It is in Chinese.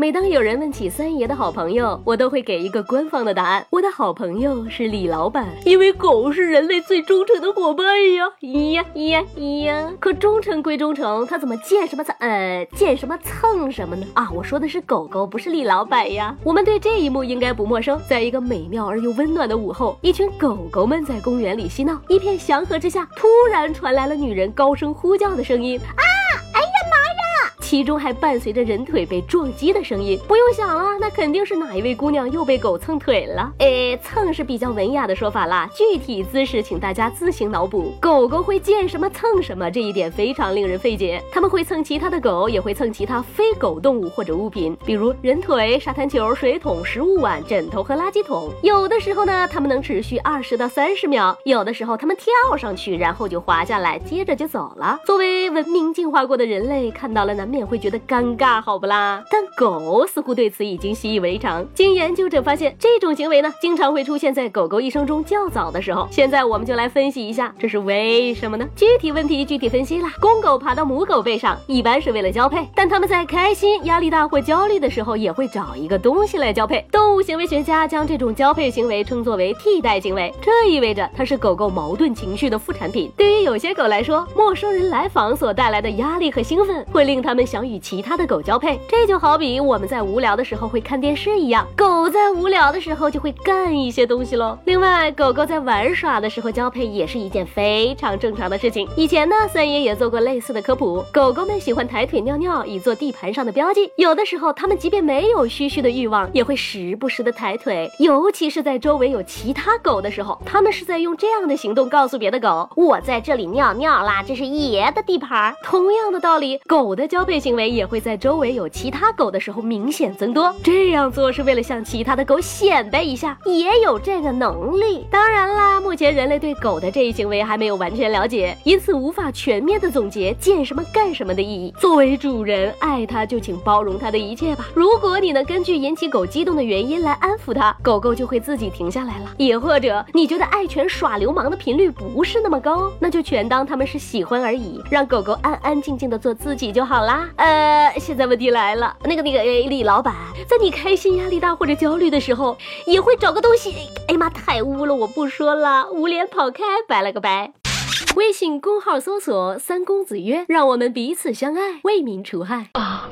每当有人问起三爷的好朋友，我都会给一个官方的答案。我的好朋友是李老板，因为狗是人类最忠诚的伙伴呀！咿呀咿呀咿呀！可忠诚归忠诚，他怎么见什么蹭呃见什么蹭什么呢？啊，我说的是狗狗，不是李老板呀。我们对这一幕应该不陌生。在一个美妙而又温暖的午后，一群狗狗们在公园里嬉闹，一片祥和之下，突然传来了女人高声呼叫的声音啊！其中还伴随着人腿被撞击的声音，不用想了，那肯定是哪一位姑娘又被狗蹭腿了。诶，蹭是比较文雅的说法啦，具体姿势请大家自行脑补。狗狗会见什么蹭什么，这一点非常令人费解。他们会蹭其他的狗，也会蹭其他非狗动物或者物品，比如人腿、沙滩球、水桶、食物碗、枕头和垃圾桶。有的时候呢，它们能持续二十到三十秒；有的时候，它们跳上去，然后就滑下来，接着就走了。作为文明进化过的人类，看到了难免。也会觉得尴尬，好不啦？但狗似乎对此已经习以为常。经研究者发现，这种行为呢，经常会出现在狗狗一生中较早的时候。现在我们就来分析一下，这是为什么呢？具体问题具体分析啦。公狗爬到母狗背上，一般是为了交配，但它们在开心、压力大或焦虑的时候，也会找一个东西来交配。动物行为学家将这种交配行为称作为替代行为，这意味着它是狗狗矛盾情绪的副产品。对于有些狗来说，陌生人来访所带来的压力和兴奋，会令它们。想与其他的狗交配，这就好比我们在无聊的时候会看电视一样，狗在无聊的时候就会干一些东西喽。另外，狗狗在玩耍的时候交配也是一件非常正常的事情。以前呢，三爷也做过类似的科普。狗狗们喜欢抬腿尿尿，以做地盘上的标记。有的时候，它们即便没有嘘嘘的欲望，也会时不时的抬腿，尤其是在周围有其他狗的时候，它们是在用这样的行动告诉别的狗：“我在这里尿尿啦，这是爷的地盘。”同样的道理，狗的交配。行为也会在周围有其他狗的时候明显增多，这样做是为了向其他的狗显摆一下，也有这个能力。当然啦，目前人类对狗的这一行为还没有完全了解，因此无法全面的总结见什么干什么的意义。作为主人，爱它就请包容它的一切吧。如果你能根据引起狗激动的原因来安抚它，狗狗就会自己停下来了。也或者你觉得爱犬耍流氓的频率不是那么高，那就全当他们是喜欢而已，让狗狗安安静静的做自己就好啦。呃，现在问题来了，那个那个李老板，在你开心、压力大或者焦虑的时候，也会找个东西。哎妈，太污了，我不说了，捂脸跑开，拜了个拜。微信公号搜索“三公子曰”，让我们彼此相爱，为民除害啊。